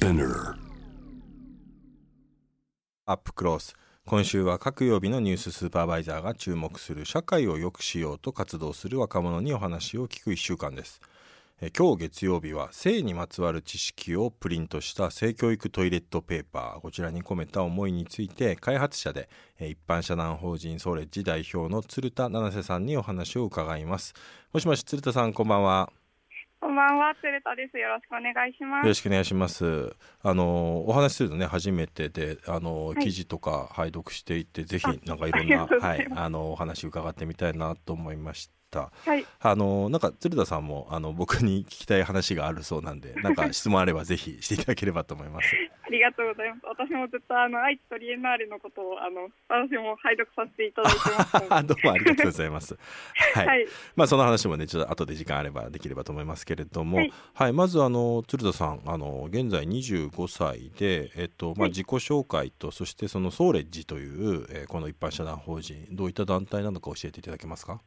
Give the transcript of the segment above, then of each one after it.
Spinner. アップクロース。今週は各曜日のニューススーパーバイザーが注目する社会を良くしようと活動する若者にお話を聞く1週間です。え今日月曜日は性にまつわる知識をプリントした性教育トイレットペーパー。こちらに込めた思いについて開発者でえ一般社団法人ソーレッジ代表の鶴田七瀬さんにお話を伺います。もしもし鶴田さんこんばんは。こんばんは、鶴田です。よろしくお願いします。よろしくお願いします。あのお話しするのね初めてで、あの、い記事とか拝読していてぜひあなんかいろんなはいあのお話伺ってみたいなと思いました。はい、あのなんか鶴田さんもあの僕に聞きたい話があるそうなんで、なんか質問あればぜひしていただければと思います。ありがとうございます。私もずっとあの愛知トリエンナーレのことをあの私も拝読させていただいてます。どうもありがとうございます。はい。はい、まあその話もねちょっと後で時間あればできればと思いますけれども、ははいい、まずあの鶴田さんあの現在25歳でえっとまあはい自己紹介とそしてそのソーレッジという、えーこの一般社団法人どういった団体なのか教えていただけますか？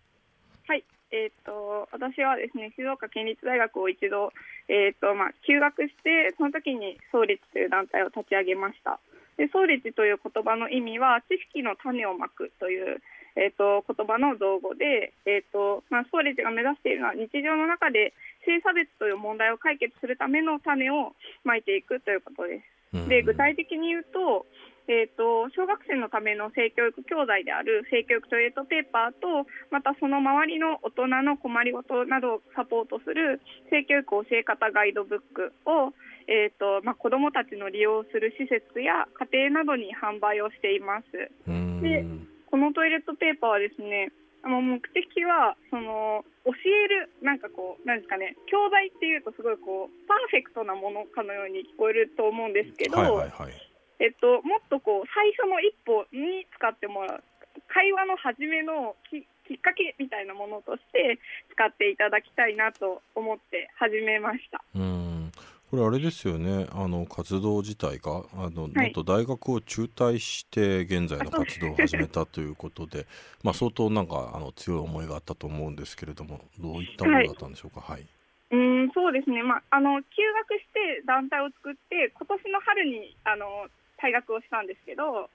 はい、えっ、と私はですね静岡県立大学を一度えっ、とまあ休学してその時にソーレッジという団体を立ち上げました。でソーレッジという言葉の意味は知識の種をまくというえー、と言葉の造語で、えーとまあ、ソーレッジが目指しているのは日常の中で性差別という問題を解決するための種をまいていくということです。うんで具体的に言うと,、えー、と小学生のための性教育教材である性教育トイレットペーパーとまたその周りの大人の困りごとなどをサポートする性教育教え方ガイドブックを、えーとまあ、子どもたちの利用する施設や家庭などに販売をしています。うんでこのトイレットペーパーはですねあの目的はその教えるなんかこうなんですかね教材っていうとすごいこうパーフェクトなものかのように聞こえると思うんですけど、はいはいはい。えっと、もっとこう最初の一歩に使ってもらう会話の始めのききっかけみたいなものとして使っていただきたいなと思って始めました。うん。これあれですよね。あの活動自体があの、はい。元大学を中退して現在の活動を始めたということで まあ相当なんかあの強い思いがあったと思うんですけれどもどういったものだったんでしょうか？はい、うーんそうですね、まあ、あの休学して団体を作って今年の春にあの退学をしたんですけど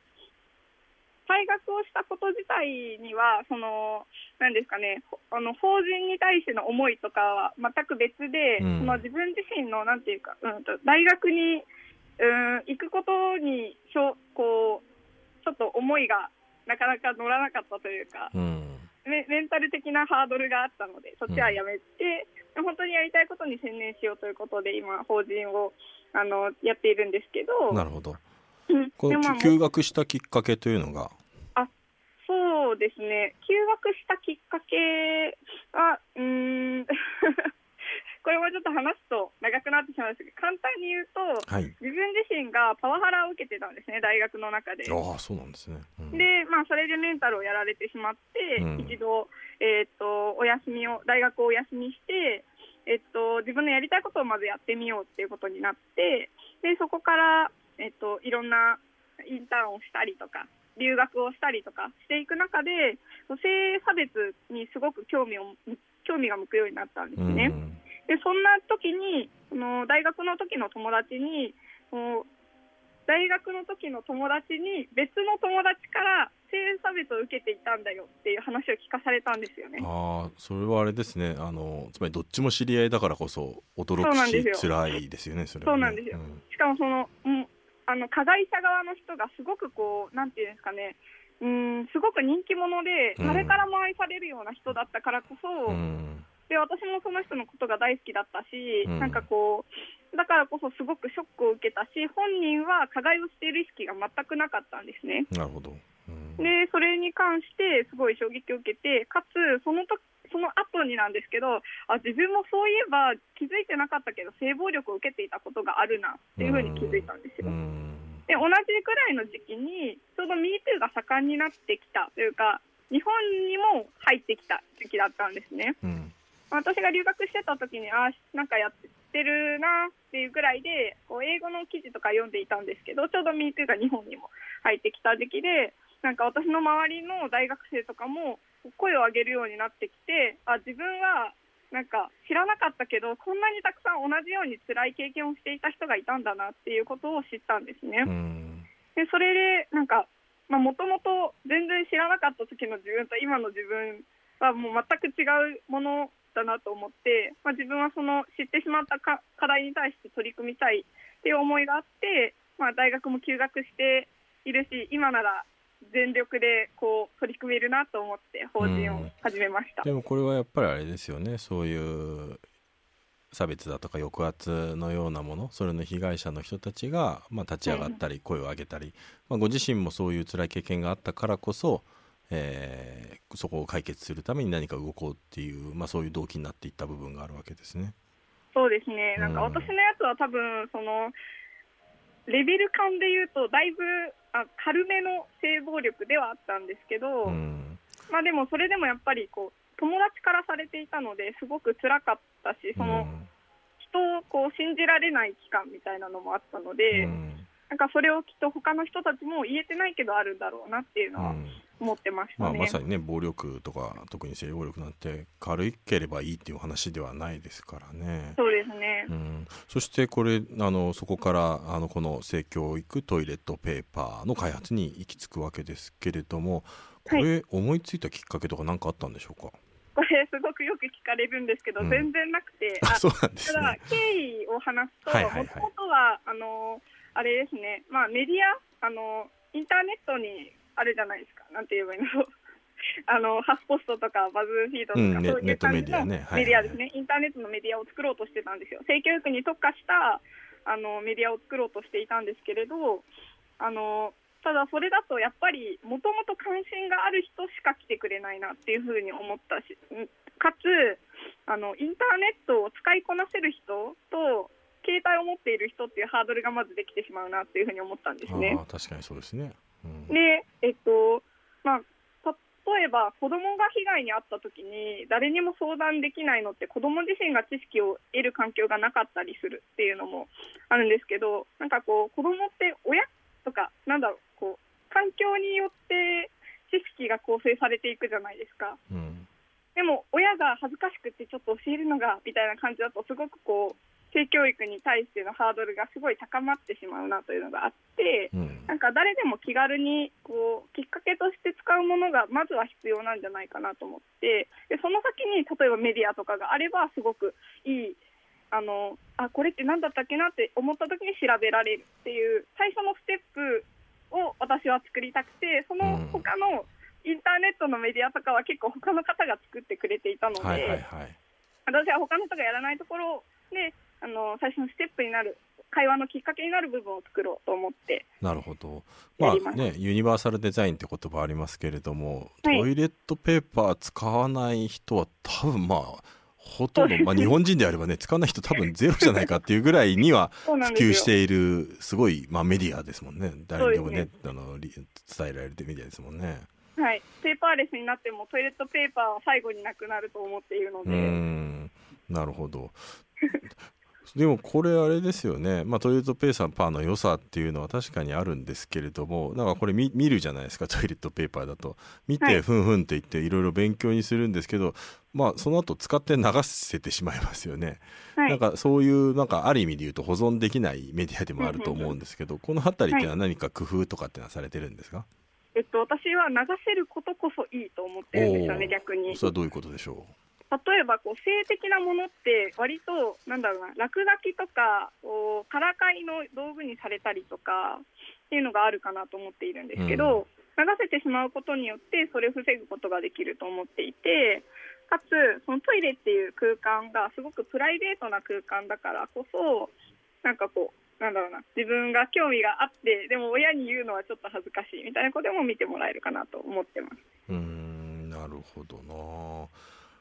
退学をしたこと自体にはそのなんですかねほあの法人に対しての思いとかは全く別で、うん。その自分自身のなんていうか、うん、と大学にうん行くことにしょこうちょっと思いがなかなか乗らなかったというか。うん。メメンタル的なハードルがあったのでそっちはやめて、本当にやりたいことに専念しようということで今法人をあのやっているんですけどなるほど。うん この休学したきっかけというのが？そうですね。休学したきっかけはうーん。これもちょっと話すと長くなってしまうんですけど簡単に言うとはい。自分自身がパワハラを受けてたんですね大学の中で。ああそうなんですね、うん。で、まあ、それでメンタルをやられてしまって、うん。一度、えー、とお休みを大学をお休みして、えっと自分のやりたいことをまずやってみようっていうことになってでそこから、えっといろんなインターンをしたりとか留学をしたりとかしていく中で性差別にすごく興味を興味が向くようになったんですね。うん。でそんな時にその大学の時の友達に大学の時の友達に別の友達から性差別を受けていたんだよっていう話を聞かされたんですよね。ああそれはあれですね。あのつまりどっちも知り合いだからこそ驚くし辛いですよねそれは、ね、そうなんですよ。しかもその、うん、あの加害者側の人がすごくこうなんていうんですかね。うんすごく人気者でうん。誰からも愛されるような人だったからこそ、うん、うんで私もその人のことが大好きだったし、うん。なんかこうだからこそすごくショックを受けたし本人は加害をしている意識が全くなかったんですね。なるほど、うん。でそれに関してすごい衝撃を受けてかつそのとその後になんですけどあ自分もそういえば気づいてなかったけど性暴力を受けていたことがあるなっていうふうに気づいたんですよ。うんで同じくらいの時期にちょうど MeToo が盛んになってきたというか日本にも入ってきた時期だったんですね。うん私が留学してた時にあなんかやってるなっていうぐらいでこう英語の記事とか読んでいたんですけどちょうど MeToo が日本にも入ってきた時期でなんか私の周りの大学生とかも声を上げるようになってきてあ自分はなんか知らなかったけどこんなにたくさん同じように辛い経験をしていた人がいたんだなっていうことを知ったんですね。うんでそれでなんかもともと全然知らなかった時の自分と今の自分はもう全く違うものだなと思って、まあ、自分はその知ってしまったか課題に対して取り組みたいっていう思いがあって、まあ、大学も休学しているし今なら全力でこう取り組めるなと思って法人を始めました。でもこれはやっぱりあれですよねそういう差別だとか抑圧のようなものそれの被害者の人たちが、まあ、立ち上がったり声を上げたり、まあ、ご自身もそういう辛い経験があったからこそ、えーそこを解決するために何か動こうっていう、まあ、そういう動機になっていった部分があるわけですね。そうですね、なんかうん私のやつは多分そのレベル感で言うと、だいぶあ軽めの性暴力ではあったんですけど、うん。まあ、でもそれでもやっぱりこう友達からされていたので、すごく辛かったし、そのうん。人をこう信じられない期間みたいなのもあったので、うん。なんかそれをきっと他の人たちも言えてないけどあるんだろうなっていうのはうん思ってましたまあ、まさにね暴力とか特に性暴力なんて軽ければいいっていう話ではないですからね。そうですね、うん、そしてこれあのそこからあのこの性教育トイレットペーパーの開発に行き着くわけですけれどもこれ思いついたきっかけとか何かあったんでしょうか、これすごくよく聞かれるんですけど、うん全然なくて、あそうなんですただ。経緯を話すと、はいはいはいもともとはあのあれですね、まあ、メディアあの、インターネットにあるじゃないですか、なんて言えばいいの あのハフポストとかバズフィードとか、うんねそういう感じのネットメディアね。はいはいはい。メディアですね、インターネットのメディアを作ろうとしてたんですよ、性教育に特化したあのメディアを作ろうとしていたんですけれど、あのただそれだとやっぱり、もともと関心がある人しか来てくれないなっていうふうに思ったし、んかつあの、インターネットを使いこなせる人と、携帯を持っている人っていうハードルがまずできてしまうなっていうふうに思ったんですね。確かにそうですね。うん。で、えっとまあ、例えば子供が被害に遭った時に誰にも相談できないのって子供自身が知識を得る環境がなかったりするっていうのもあるんですけどなんかこう子供って親とかなんだろうこう環境によって知識が構成されていくじゃないですか。うんでも親が恥ずかしくてちょっと教えるのがみたいな感じだとすごくこう性教育に対してのハードルがすごい高まってしまうなというのがあってうんなんか誰でも気軽にこうきっかけとして使うものがまずは必要なんじゃないかなと思ってでその先に例えばメディアとかがあればすごくいいあのあこれって何だったっけなって思った時に調べられるっていう最初のステップを私は作りたくてその他のインターネットのメディアとかは結構他の方が作ってくれていたので、はいはいはい。私は他の人がやらないところであの最初のステップになる会話のきっかけになる部分を作ろうと思ってなるほど。まあね、ユニバーサルデザインって言葉ありますけれども、はいトイレットペーパー使わない人は多分まあ、ほとんど、まあ日本人であればね、使わない人多分ゼロじゃないかっていうぐらいには普及している、すごい、まあメディアですもんね。誰にでもね、そあの、り伝えられるメディアですもんね。はい、ペーパーレスになってもトイレットペーパーは最後になくなると思っているのうで、ん、なるほど。でもこれあれですよね、まあ、トイレットペーパーの良さっていうのは確かにあるんですけれどもなんかこれ見見るじゃないですかトイレットペーパーだと。見はい。てふんふんって言っていろいろ勉強にするんですけど、まあその後使って流せてしまいますよね、はい。なんかそういうなんかある意味で言うと保存できないメディアでもあると思うんですけどこの辺りっていうのは何か工夫とかってのはされてるんですか、えっと、私は流せることこそいいと思ってるんですよね、逆に。それはどういうことでしょ例えばこう性的なものって割となんだろうな落書きとかこうからかいの道具にされたりとかっていうのがあるかなと思っているんですけど、流せてしまうことによってそれを防ぐことができると思っていてかつそのトイレっていう空間がすごくプライベートな空間だからこそなんかこうなんだろうな自分が興味があってでも親に言うのはちょっと恥ずかしいみたいなことも見てもらえるかなと思ってます。うんなるほどな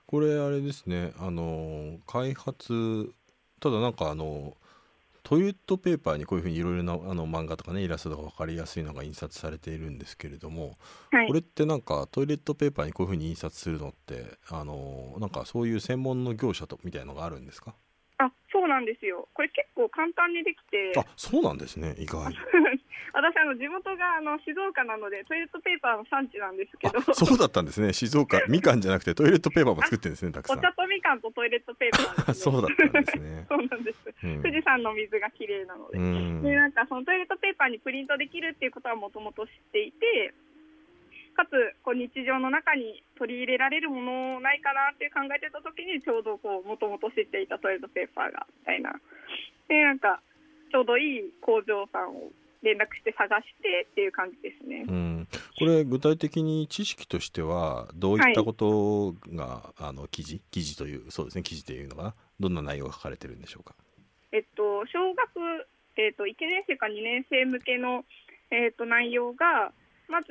これあれですねあの開発ただなんかあのトイレットペーパーにこういうふうにいろいろなあの漫画とかねイラストとか分かりやすいのが印刷されているんですけれども、はい。これってなんかトイレットペーパーにこういうふうに印刷するのってあのなんかそういう専門の業者とみたいのがあるんですか？あそうなんですよ。これ結構簡単にできて。あそうなんですね意外 私あの地元があの静岡なのでトイレットペーパーの産地なんですけど。そうだったんですね。静岡 みかんじゃなくてトイレットペーパーも作ってるんですねたくさん。お茶とみかんとトイレットペーパー そうだったんですね。そうなんです、うん、富士山の水が綺麗なので。でなんかそのトイレットペーパーにプリントできるっていうことはもともと知っていてかつこう日常の中に取り入れられるものないかなって考えてた時にちょうどこうもともと知っていたトイレットペーパーがみたいな。でなんかちょうどいい工場さんを連絡して探してっていう感じですね。うん、これ具体的に知識としてはどういったことが、はい、あの記事？記事というそうですね。記事というのがどんな内容が書かれてるんでしょうか？えっと小学えっと1年生か2年生向けのえっと内容がまず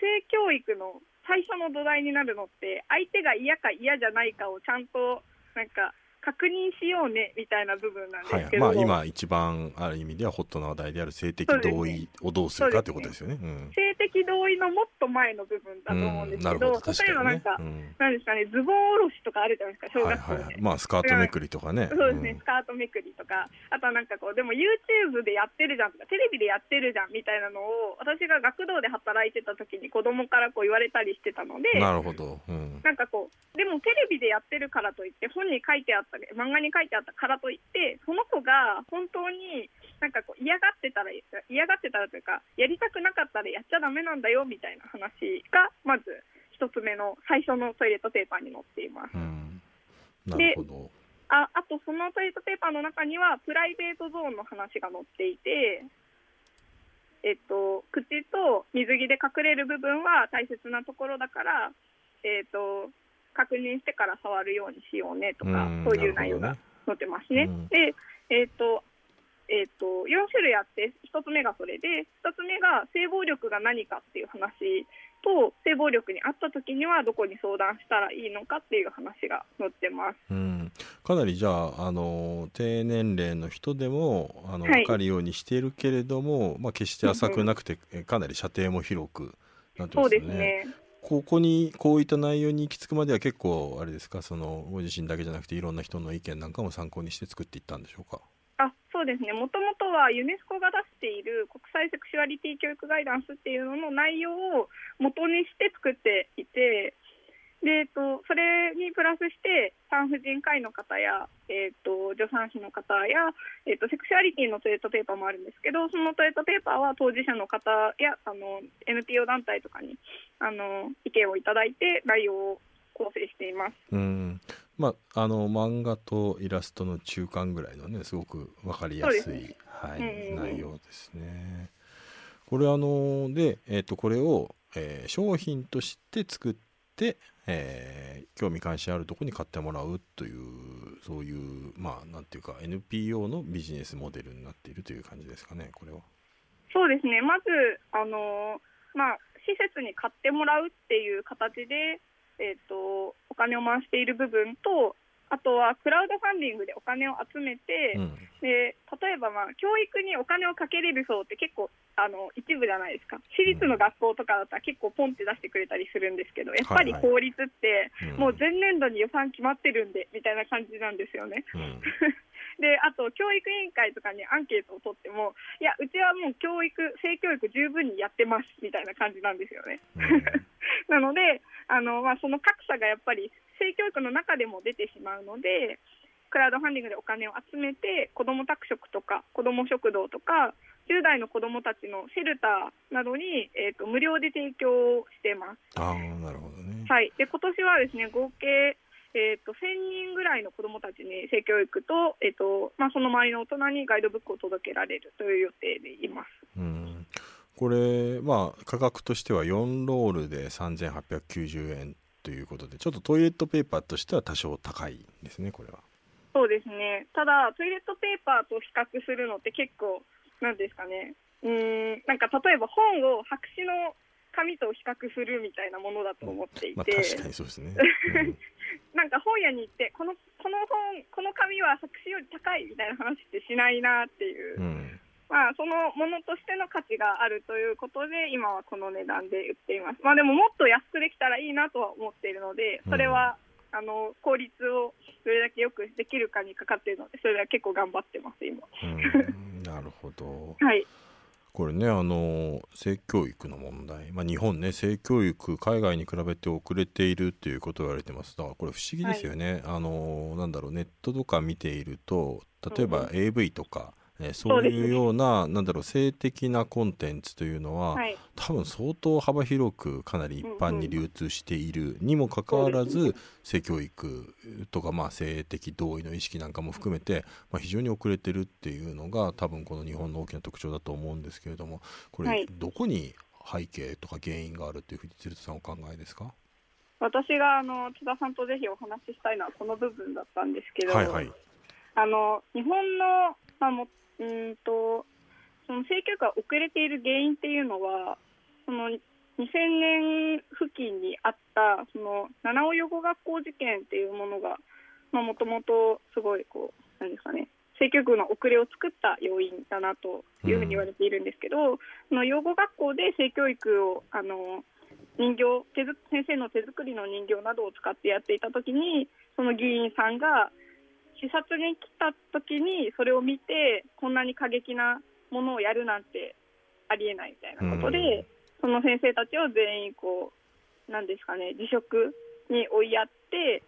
性教育の最初の土台になるのって相手が嫌か嫌じゃないかをちゃんとなんか確認しようねみたいな部分なんですけど、はい、まあ、今一番ある意味ではホットな話題である性的同意をどうするかということですよね。ねうん、性的同意のもっと前の部分だと思うんですけど、うん、ど例えばなんか、うん、なんですかね、ズボンおろしとかあるじゃないですか、小学校で。はいはい、まあ、スカートめくりとかね。そうですね、スカートめくりとか、あとはなんかこう、でも YouTube でやってるじゃんとか、テレビでやってるじゃんみたいなのを、私が学童で働いてた時に子供からこう言われたりしてたので、なるほど。うん、なんかこう、でもテレビでやってるからといって、本に書いてあったり、漫画に書いてあったからといってその子が本当になんかこう嫌がってたら嫌がってたらというかやりたくなかったらやっちゃだめなんだよみたいな話がまず一つ目の最初のトイレットペーパーに載っています。なるほどああとそのトイレットペーパーの中にはプライベートゾーンの話が載っていて、えっと、口と水着で隠れる部分は大切なところだから、えっと、確認してから触るようにしようねとか、そういう内容が載ってますね。で、えっ、と、えーと、4種類あって1つ目がそれで2つ目が性暴力が何かっていう話と性暴力にあった時にはどこに相談したらいいのかっていう話が載ってます、うん、かなりじゃああの低年齢の人でもあの、はい、分かるようにしているけれども、まあ、決して浅くなくて、うん、かなり射程も広くなってますね。そうですね。ここにこういった内容に行き着くまでは結構あれですかそのご自身だけじゃなくていろんな人の意見なんかも参考にして作っていったんでしょうか？あそうですねもともとはユネスコが出している国際セクシュアリティ教育ガイダンスっていうのの内容を元にして作っていてで、えっと、それにプラスして産婦人科医の方や、えっと、助産師の方や、えっと、セクシュアリティのトイレットペーパーもあるんですけどそのトイレットペーパーは当事者の方やあの NPO 団体とかにあの意見をいただいて内容を構成しています。うんまあ、あの漫画とイラストの中間ぐらいのねすごく分かりやすい、ね、はい、うん、内容ですね。これあので、えー、とこれを、えー、商品として作って、えー、興味関心あるところに買ってもらうというそういうまあなんていうか NPO のビジネスモデルになっているという感じですかねこれは。そうですねまずあのまあ施設に買ってもらうっていう形で、えーと、お金を回している部分とあとはクラウドファンディングでお金を集めて、うん、で例えば、まあ、教育にお金をかけれる層って結構あの一部じゃないですか。私立の学校とかだったら結構ポンって出してくれたりするんですけどやっぱり公立ってもう前年度に予算決まってるんでみたいな感じなんですよね。うん であと教育委員会とかにアンケートを取ってもいやうちはもう教育性教育十分にやってますみたいな感じなんですよね。うん、なのであの、まあ、その格差がやっぱり性教育の中でも出てしまうのでクラウドファンディングでお金を集めて子ども宅食とか子ども食堂とか10代の子どもたちのシェルターなどに、えーと、無料で提供してます。あなるほどね、はい、で今年はですね合計えーと、1000人ぐらいの子どもたちに性教育と,、えーとまあ、その周りの大人にガイドブックを届けられるという予定でいます。うんこれ、まあ、価格としては4ロールで3890円ということでちょっとトイレットペーパーとしては多少高いですねこれは。そうですねただトイレットペーパーと比較するのって結構なんですかねうんなんか例えば本を白紙の紙と比較するみたいなものだと思っていて、まあ、確かにそうですね、うん、なんか本屋に行ってこのこの本この紙は作詞より高いみたいな話ってしないなっていう、うん、まあ、そのものとしての価値があるということで今はこの値段で売っています、まあ、でももっと安くできたらいいなとは思っているのでそれは、うん、あの効率をどれだけよくできるかにかかっているのでそれは結構頑張ってます今。なるほど、はいこれねあの性教育の問題、まあ、日本ね性教育海外に比べて遅れているっていうことを言われてます。だからこれ不思議ですよね、はい、あのなんだろうネットとか見ていると例えば AV とか、えー、そういうような、なんだろう性的なコンテンツというのは、はい、多分相当幅広くかなり一般に流通しているにもかかわらず、うんうん、性教育とか、まあ、性的同意の意識なんかも含めて、まあ、非常に遅れてるっていうのが多分この日本の大きな特徴だと思うんですけれどもこれ、はい、どこに背景とか原因があるというふうに鶴田さんお考えですか？私があの津田さんとぜひお話ししたいのはこの部分だったんですけど、はいはい、あの日本の、まあ、もうんとその性教育が遅れている原因っていうのはその2000年付近にあったその七尾養護学校事件っていうものがもともとすごいこうなんですかね性教育の遅れを作った要因だなというふうに言われているんですけど、うん、その養護学校で性教育をあの人形手先生の手作りの人形などを使ってやっていた時にその議員さんが視察に来た時にそれを見てこんなに過激なものをやるなんてありえないみたいなことで、その先生たちを全員こうなんですかね辞職に追いやって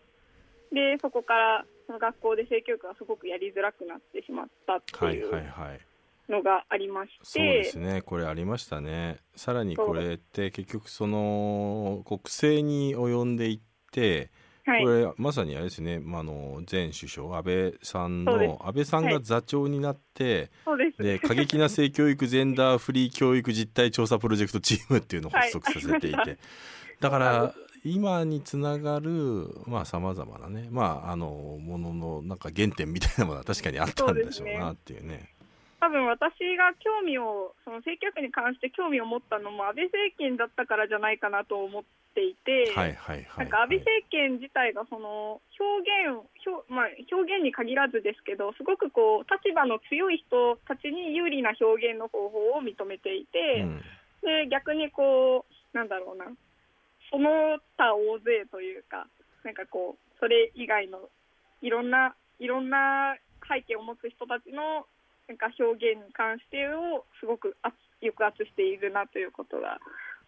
でそこからその学校で性教育がすごくやりづらくなってしまったっていう。はいはいはい。のがありまして。そうですね。これありましたね。さらにこれって結局その国政に及んでいってはい、これまさにあれですね、まあ、の前首相安倍さんの安倍さんが座長になって、はい、で過激な性教育ジェンダーフリー教育実態調査プロジェクトチームっていうのを発足させていて、はい、だから今につながるさまざ、まなね、まあ、あのもののなんか原点みたいなものは確かにあったんでしょうなっていうね。多分私が興味をその性教育に関して興味を持ったのも安倍政権だったからじゃないかなと思っていて、はいはいはい、なんか安倍政権自体がその表現表,、まあ、表現に限らずですけどすごくこう立場の強い人たちに有利な表現の方法を認めていて、うん、で逆にこうなんだろうなその他大勢というかなんかこうそれ以外のいろんないろんな背景を持つ人たちのなんか表現に関してをすごく抑圧しているなということが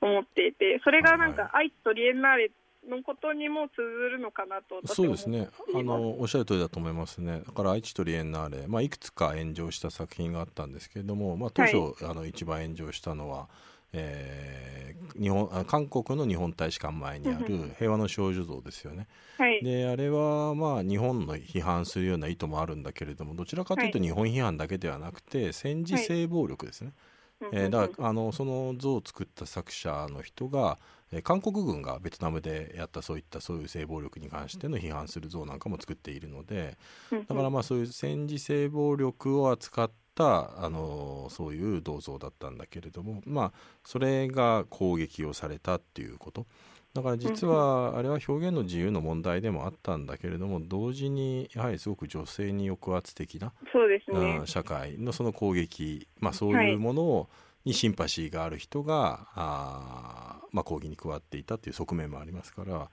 思っていてそれがなんか愛知トリエンナーレのことにも通ずるのかなとそうですね。あのおっしゃる通りだと思いますね。だから愛知トリエンナーレ、まあ、いくつか炎上した作品があったんですけれども、まあ、当初、はい、あの一番炎上したのはえー、日本韓国の日本大使館前にある平和の少女像ですよね。はい、であれはまあ日本の批判するような意図もあるんだけれどもどちらかというと日本批判だけではなくて戦時性暴力ですね。はい、えー、だからあのその像を作った作者の人が、えー、韓国軍がベトナムでやったそういったそういう性暴力に関しての批判する像なんかも作っているのでだからまあそういう戦時性暴力を扱ってたあのそういう銅像だったんだけれどもまあそれが攻撃をされたっていうこと。だから実はあれは表現の自由の問題でもあったんだけれども同時にやはりすごく女性に抑圧的なそうですね、社会のその攻撃、まあ、そういうものを、にシンパシーがある人があ、まあ、抗議に加わっていたという側面もありますから、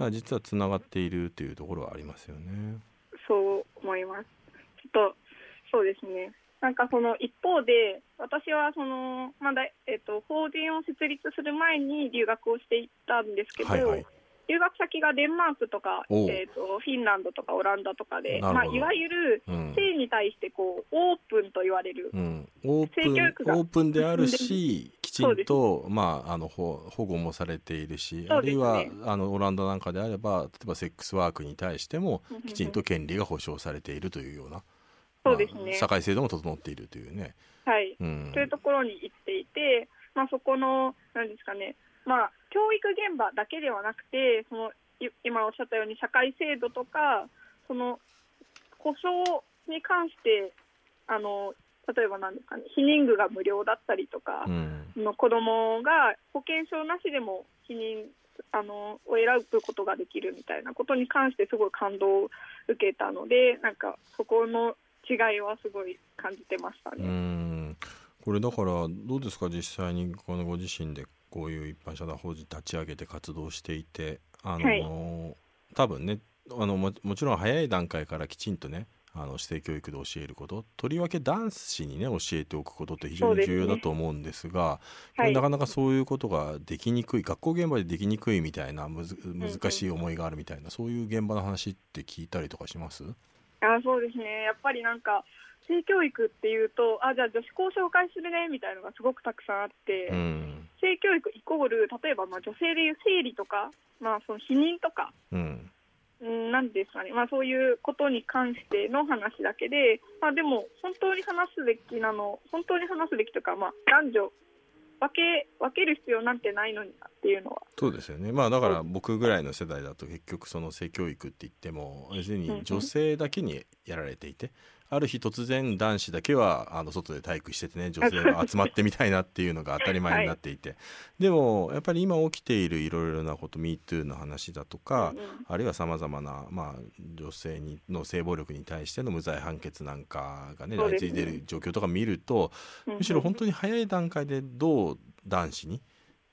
うん、実はつながっているというところはありますよね。そう思います。ちょっとそうですねなんかその一方で、私はその、まだえっと、法人を設立する前に留学をしていたんですけど、はいはい、留学先がデンマークとか、えーと、フィンランドとかオランダとかで、まあ、いわゆる性に対してこう、オープンと言われる、うん、オープンオープンであるし、きちんと、まあ、あの保護もされているし、ね、あるいはあのオランダなんかであれば、例えばセックスワークに対しても、きちんと権利が保障されているというような。そうですね、社会制度も整っているというね。はい、うん、というところに行っていて、まあ、そこの、なんですかね、まあ、教育現場だけではなくて、その今おっしゃったように社会制度とか、その保障に関して、あの例えばなんですかね、避妊具が無料だったりとか、うん、の子供が保険証なしでも避妊あのを選ぶことができるみたいなことに関してすごい感動を受けたのでなんかそこの違いはすごい感じてましたね。うん。これだからどうですか実際にこのご自身でこういう一般社団法人立ち上げて活動していてあの、はい、多分ねあのももちろん早い段階からきちんとねあの性教育で教えることとりわけ男子にね教えておくことって非常に重要だと思うんですがはい。なかなかそういうことができにくい学校現場でできにくいみたいなむず難しい思いがあるみたいな、そういう現場の話って聞いたりとかします？あそうですね、やっぱりなんか、性教育っていうと、あじゃあ女子校紹介するねみたいなのがすごくたくさんあって、うん。性教育イコール、例えばまあ女性でいう生理とか、まあ、その避妊とか、うん。うんなんですかね、まあ、そういうことに関しての話だけで、まあ、でも本当に話すべきなの、本当に話すべきというか、まあ、男女分け、分ける必要なんてないのになっていうのは、そうですよね。まあだから僕ぐらいの世代だと結局その性教育って言っても要するに女性だけにやられていてある日突然男子だけはあの外で体育しててね女性が集まってみたいなっていうのが当たり前になっていて、でもやっぱり今起きているいろいろなこと MeToo の話だとか、あるいはさまざまな、まあ、女性にの性暴力に対しての無罪判決なんかがね相次いでる状況とか見るとむしろ本当に早い段階でどう男子に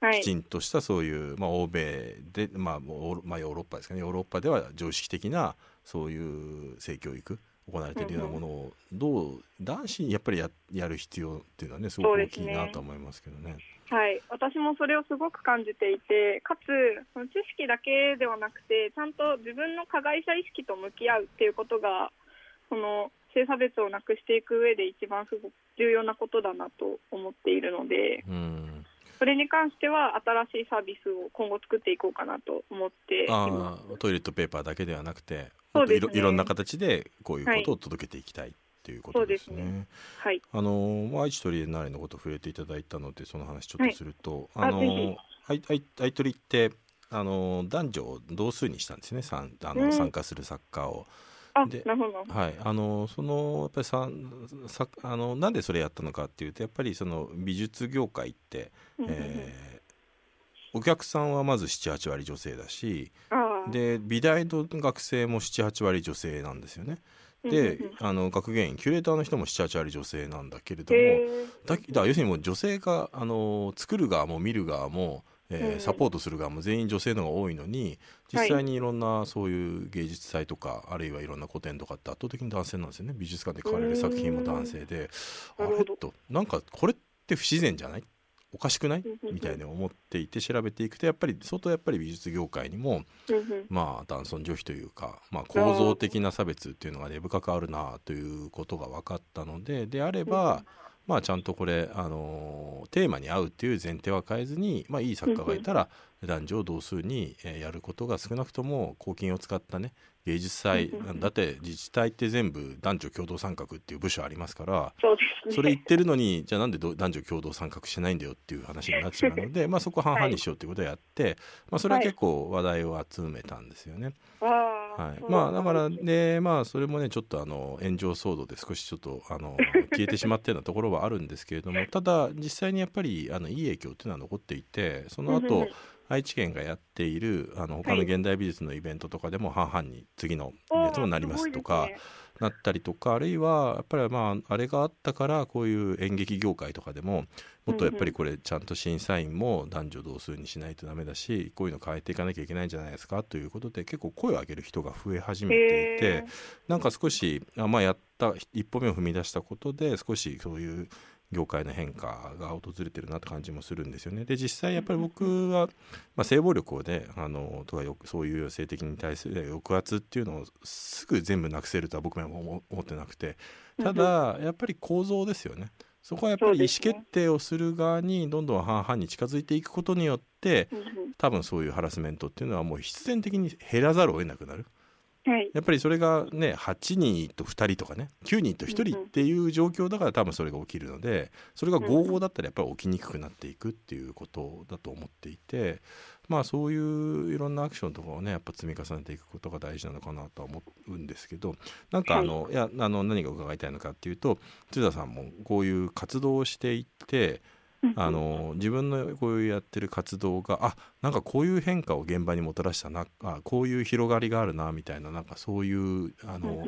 はい。きちんとしたそういう、まあ、欧米で、まあまあ、ヨーロッパですかね。ヨーロッパでは常識的なそういう性教育行われているようなものをどう男子にやっぱりややる必要っていうのはねすごく大きいなと思いますけどね。はい、私もそれをすごく感じていて、かつ、その知識だけではなくて、ちゃんと自分の加害者意識と向き合うっていうことが、その性差別をなくしていく上で一番すごく重要なことだなと思っているので、うん。それに関しては新しいサービスを今後作っていこうかなと思っていまああトイレットペーパーだけではなくてそうですね。いろんな形でこういうことを届けていきたいっていうことですね。そうですす。はい、あのまあ愛知トリエンナーレのこと触れていただいたのでその話ちょっとすると、はい。あの愛愛愛トリってあの男女を同数にしたんですね。さんあの、うん。参加する作家を。あで。はい、あのそのやっぱりささあのなんでそれやったのかっていうとやっぱりその美術業界って、えーお客さんはまず78割女性だしで美大の学生も78割女性なんですよね。で、あの学芸員キュレーターの人も78割女性なんだけれども、へー。だ要するにもう女性があの作る側も見る側も、えーうん。サポートする側も全員女性の方が多いのに実際にいろんなそういう芸術祭とか、あるいはいろんな古典とかって圧倒的に男性なんですよね。美術館で買われる作品も男性で。あれとなんかこれって不自然じゃない？おかしくない？みたいに思っていて調べていくとやっぱり相当やっぱり美術業界にもまあ男尊女卑というか、まあ、構造的な差別っていうのが根深くあるなということが分かったのでであれば、まあ、ちゃんとこれ、あのーテーマに合うっていう前提は変えずに、まあ、いい作家がいたら男女を同数に、えーやることが少なくとも公金を使ったね芸術祭だって自治体って全部男女共同参画っていう部署ありますから。そうですね。それ言ってるのにじゃあなんでど男女共同参画してないんだよっていう話になってしまうのでまあそこ半々にしようっていうことをやって、まあ、それは結構話題を集めたんですよね。はい、まあだからねでまあそれもねちょっとあの炎上騒動で少しちょっとあの 消えてしまったようなところはあるんですけれどもただ実際にやっぱりあのいい影響っていうのは残っていてその後愛知県がやっているあの他の現代美術のイベントとかでも半々に次のやつもなりますとかなったりとかあるいはやっぱりまああれがあったからこういう演劇業界とかでももっとやっぱりこれちゃんと審査員も男女同数にしないとダメだしこういうの変えていかなきゃいけないんじゃないですか？ということで結構声を上げる人が増え始めていてなんか少しあまあやった一歩目を踏み出したことで少しそういう業界の変化が訪れてるなって感じもするんですよね。で実際やっぱり僕は、まあ、性暴力をねあのとかよそういう性的に対する抑圧っていうのをすぐ全部なくせるとは僕も思思ってなくてただやっぱり構造ですよね。そこはやっぱり意思決定をする側にどんどん半々に近づいていくことによって多分そういうハラスメントっていうのはもう必然的に減らざるを得なくなる。はい。やっぱりそれがね8人と2人とかね9人と1人っていう状況だから多分それが起きるのでそれが合法だったらやっぱり起きにくくなっていくっていうことだと思っていてまあそういういろんなアクションとかをねやっぱ積み重ねていくことが大事なのかなとは思うんですけどなんかあの、い、やあの何が伺いたいのかっていうと津田さんもこういう活動をしていってあの自分のこういうやってる活動があなんかこういう変化を現場にもたらしたなあこういう広がりがあるなみたいななんかそういうあの、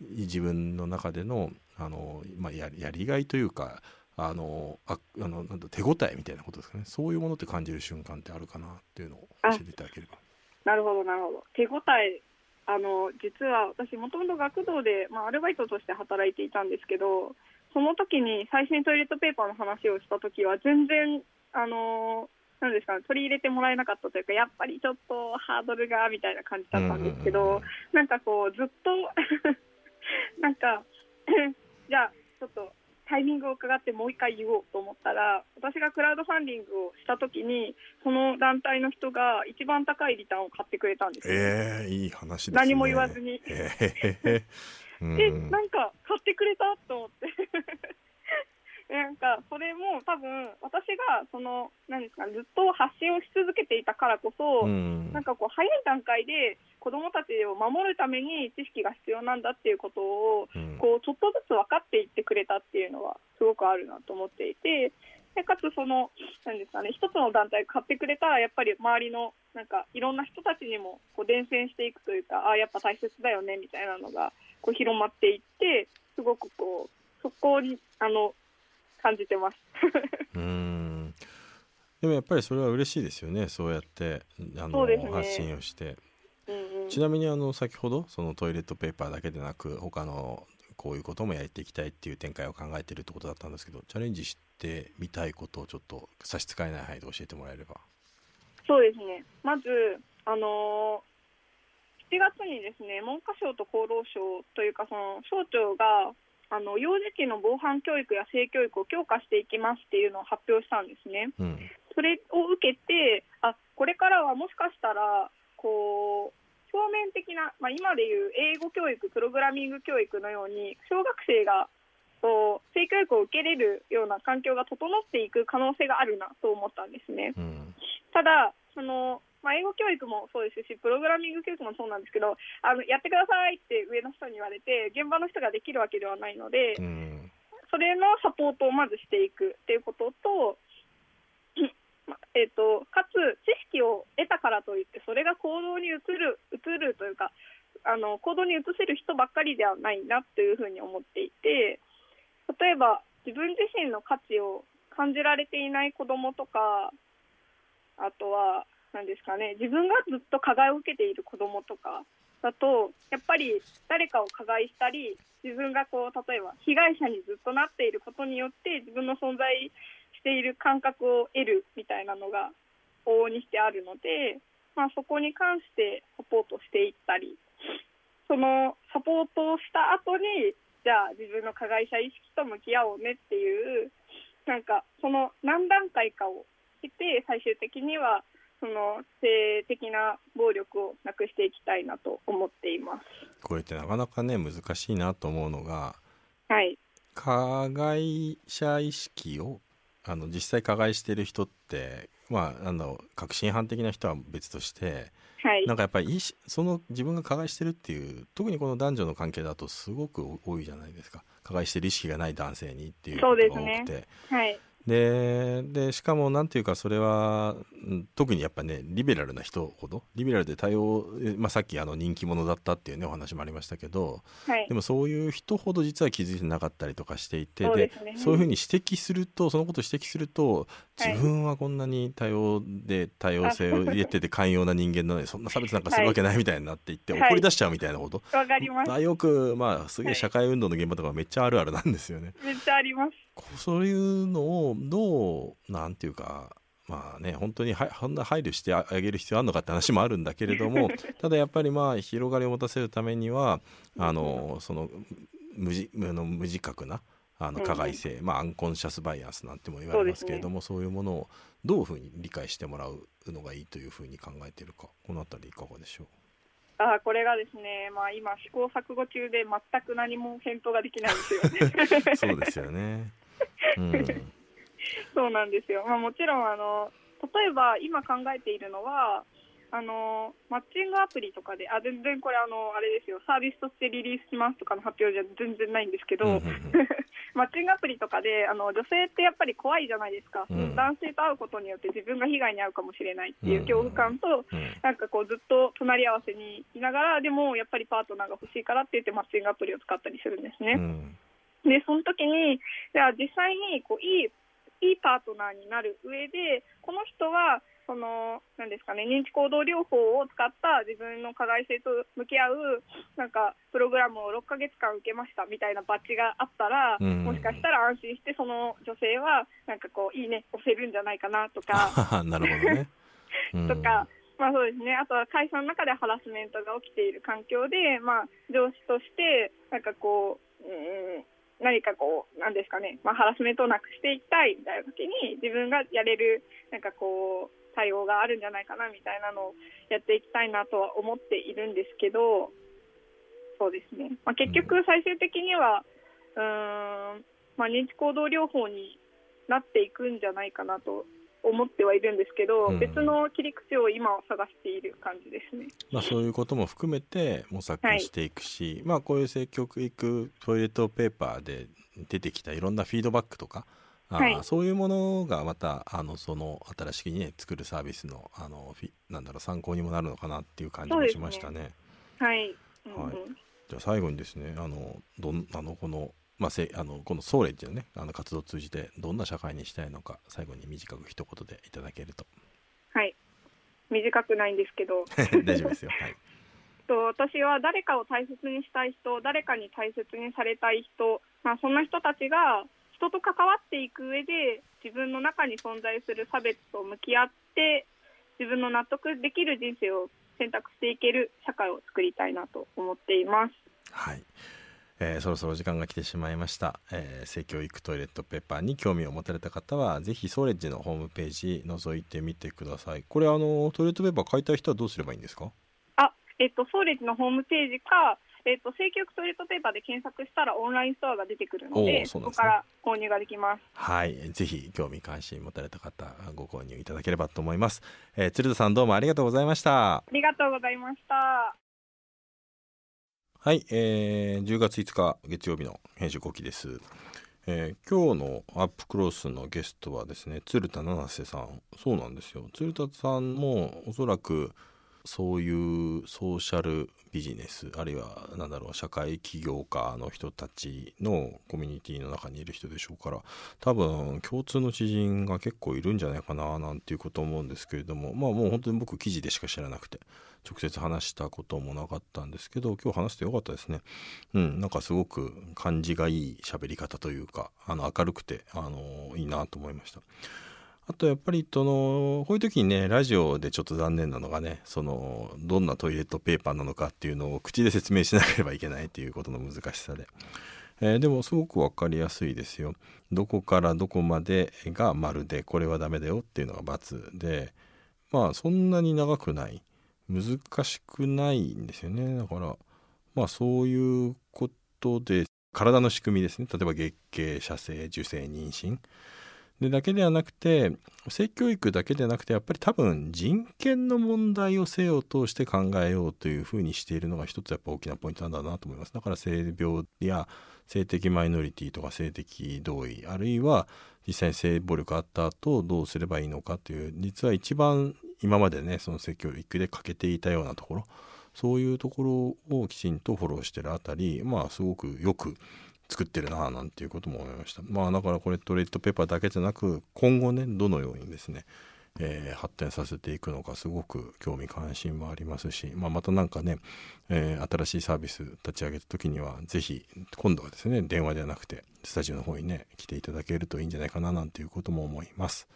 自分の中でのあの、まあ、ややりがいというかあのああのなんだ手応えみたいなことですかねそういうものって感じる瞬間ってあるかなっていうのを教えていただければ。なるほど、なるほど。手応えあの実は私、もともと学童で、まあ、アルバイトとして働いていたんですけど、その時に最新トイレットペーパーの話をした時は、全然、あのなんですか、取り入れてもらえなかったというか、やっぱりちょっとハードルがみたいな感じだったんですけど、なんかこう、ずっと なんか じゃあ、ちょっとタイミングを伺ってもう一回言おうと思ったら私がクラウドファンディングをした時にその団体の人が一番高いリターンを買ってくれたんですよ、えー、いい話、ね、何も言わずに、えー、でなんか買ってくれたと思って。なんかそれも多分私がその何ですかずっと発信をし続けていたからこそ、うん、なんかこう早い段階で子どもたちを守るために知識が必要なんだっていうことを、うん、こうちょっとずつ分かっていってくれたっていうのはすごくあるなと思っていて。でかつそのなんですかね一つの団体買ってくれたらやっぱり周りのなんかいろんな人たちにもこう伝染していくというかあやっぱ大切だよねみたいなのがこう広まっていってすごくこうそこにあの感じてます。うん。でもやっぱりそれは嬉しいですよねそうやってあの、ね、発信をして、うんうん、ちなみにあの先ほどそのトイレットペーパーだけでなく他のこういうこともやっていきたいっていう展開を考えてるってことだったんですけどチャレンジしてみたいことをちょっと差し支えない範囲で教えてもらえれば。そうですね。まずあのー、7月にですね文科省と厚労省というかその省庁があの幼児期の防犯教育や性教育を強化していきますっていうのを発表したんですね。うん、それを受けてあこれからはもしかしたらこう表面的な、まあ、今でいう英語教育プログラミング教育のように小学生がこう性教育を受けれるような環境が整っていく可能性があるなと思ったんですね。うん、ただそのまあ、英語教育もそうですし、プログラミング教育もそうなんですけど、あのやってくださいって上の人に言われて、現場の人ができるわけではないので、うん、それのサポートをまずしていくっていうことと、えーと、かつ知識を得たからといってそれが行動に移る移るというかあの行動に移せる人ばっかりではないなというふうに思っていて例えば自分自身の価値を感じられていない子どもとかあとはなんですかね自分がずっと加害を受けている子どもとかだとやっぱり誰かを加害したり自分がこう例えば被害者にずっとなっていることによって自分の存在している感覚を得るみたいなのが往々にしてあるので、まあ、そこに関してサポートしていったりそのサポートをした後にじゃあ自分の加害者意識と向き合おうねっていうなんかその何段階かを経て最終的にはその性的な暴力をなくしていきたいなと思っています。これってなかなかね難しいなと思うのが、はい、加害者意識をあの実際加害してる人ってまああの確信犯的な人は別として、はい、なんかやっぱりその自分が加害してるっていう特にこの男女の関係だとすごく多いじゃないですか。加害してる意識がない男性にっていうことが多くて、ね。はい、ででしかもなんていうかそれは特にやっぱねリベラルな人ほどリベラルで多様、まあ、さっきあの人気者だったっていうねお話もありましたけど、はい、でもそういう人ほど実は気づいてなかったりとかしていてそうで、ね、そういうふうに指摘するとそのことを指摘すると自分はこんなに多様で多様性を入れてて寛容な人間なのにそんな差別なんかするわけないみたいになっていって、怒り出しちゃうみたいなこと、はい、あよくまあすげえ社会運動の現場とかめっちゃあるあるなんですよね。めっちゃあります。そういうのをどうなんていうかまあね本当にはそんな配慮してあげる必要あるのかって話もあるんだけれども ただやっぱりまあ広がりを持たせるためにはあのその無自の無自覚なあの加害性、まあアンコンシャスバイアスなんても言われますけれどもそう、ね,、いうものをどういうふうに理解してもらうのがいいというふうに考えているかこの辺りいかがでしょう？あこれがですね、まあ、今、試行錯誤中で全く何も返答ができないんですよね。そうですよね。うん、そうなんですよ。まあ、もちろんあの例えば今考えているのはあのマッチングアプリとかであ全然これあのあれですよサービスとしてリリースしますとかの発表じゃ全然ないんですけど、マッチングアプリとかであの女性ってやっぱり怖いじゃないですか、うん、男性と会うことによって自分が被害に遭うかもしれないっていう恐怖感と、うん、なんかこうずっと隣り合わせにいながらでもやっぱりパートナーが欲しいからって言ってマッチングアプリを使ったりするんですね。うん。でその時にじゃあ実際にこういいいいパートナーになる上でこの人はそのなんですかね認知行動療法を使った自分の加害性と向き合うなんかプログラムを6ヶ月間受けましたみたいなバッジがあったら、うん。もしかしたら安心してその女性はなんかこういいね押せるんじゃないかなとか。なるほどね。うん。とか、まあそうですね、あとは会社の中でハラスメントが起きている環境で、まあ、上司として、なんかこう、うん、何かこう、なんですかね、まあ、ハラスメントをなくしていきたいみたいな時に、自分がやれる、なんかこう、対応があるんじゃないかなみたいなのをやっていきたいなとは思っているんですけど、そうですね、まあ、結局、最終的には、うーん、まあ、認知行動療法になっていくんじゃないかなと思ってはいるんですけど、うん。別の切り口を今は探している感じですね。まあ、そういうことも含めて模索していくし、まあこういう積極育トイレットペーパーで出てきたいろんなフィードバックとかあー、はい。そういうものがまたあのその新しくね作るサービスのあのフィなんだろう参考にもなるのかなっていう感じもしましたね。はい、うんうん。はい。じゃあ最後にですねあのどんあのこのまあ、せあのこのソーレッジのねあの活動を通じてどんな社会にしたいのか最後に短く一言でいただけると。はい、短くないんですけど、大丈夫ですよ。はい。と私は誰かを大切にしたい人、誰かに大切にされたい人、まあ、そんな人たちが人と関わっていく上で自分の中に存在する差別と向き合って自分の納得できる人生を選択していける社会を作りたいなと思っています。はい、えーそろそろ時間が来てしまいました、えー性教育トイレットペーパーに興味を持たれた方はぜひソーレッジのホームページ覗いてみてください。これあのトイレットペーパー買いたい人はどうすればいいんですか？あ、えっと、ソーレッジのホームページか、えっと、性教育トイレットペーパーで検索したらオンラインストアが出てくるのおで、ーそですねそこから購入ができます。はい。ぜひ興味関心持たれた方ご購入いただければと思います、えー鶴田さんどうもありがとうございました。ありがとうございました。はい、えー10月5日月曜日の編集後期です、えー今日のアップクロスのゲストはですね鶴田七瀬さん。そうなんですよ。鶴田さんもおそらくそういうソーシャルビジネスあるいはなんだろう社会起業家の人たちのコミュニティの中にいる人でしょうから多分共通の知人が結構いるんじゃないかななんていうこと思うんですけれどもまあもう本当に僕記事でしか知らなくて直接話したこともなかったんですけど今日話してよかったですね。うんなんかすごく感じがいい喋り方というかあの明るくてあのいいなと思いました。あとやっぱりそのこういう時にねラジオでちょっと残念なのがねそのどんなトイレットペーパーなのかっていうのを口で説明しなければいけないっていうことの難しさで、えーでもすごく分かりやすいですよ。どこからどこまでが丸でこれはダメだよっていうのが×で。まあそんなに長くない。難しくないんですよね。だからまあそういうことで体の仕組みですね。例えば月経射精受精妊娠。でだけではなくて性教育だけではなくてやっぱり多分人権の問題を性を通して考えようというふうにしているのが一つやっぱ大きなポイントなんだなと思います。だから性病や性的マイノリティとか性的同意あるいは実際に性暴力あった後どうすればいいのかという実は一番今までねその性教育で欠けていたようなところそういうところをきちんとフォローしてるあたりまあすごくよく作ってるなあなんていうことも思いましたまあだからこれトレッドペーパーだけじゃなく今後ねどのようにですね、えー発展させていくのかすごく興味関心もありますし、まあ、またなんかね、えー新しいサービス立ち上げた時にはぜひ今度はですね電話ではなくてスタジオの方にね来ていただけるといいんじゃないかななんていうことも思います。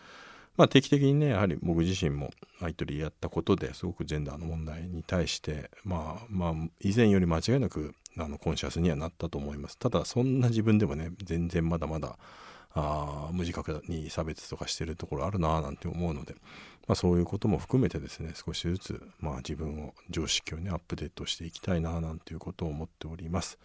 まあ、定期的にねやはり僕自身も相取りやったことですごくジェンダーの問題に対してまあまあ以前より間違いなくあのコンシャスにはなったと思いますただそんな自分でもね全然まだまだあー無自覚に差別とかしてるところあるなぁなんて思うので、まあ、そういうことも含めてですね少しずつ、まあ、自分を常識をねアップデートしていきたいなぁなんていうことを思っております。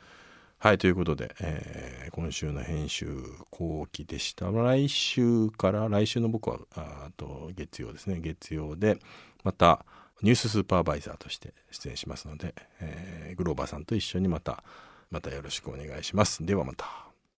はいということで、えー今週の編集後期でした。来週から来週の僕はあと月曜ですね。月曜でまたニューススーパーバイザーとして出演しますので、えーグローバーさんと一緒にまたまたよろしくお願いします。ではまた。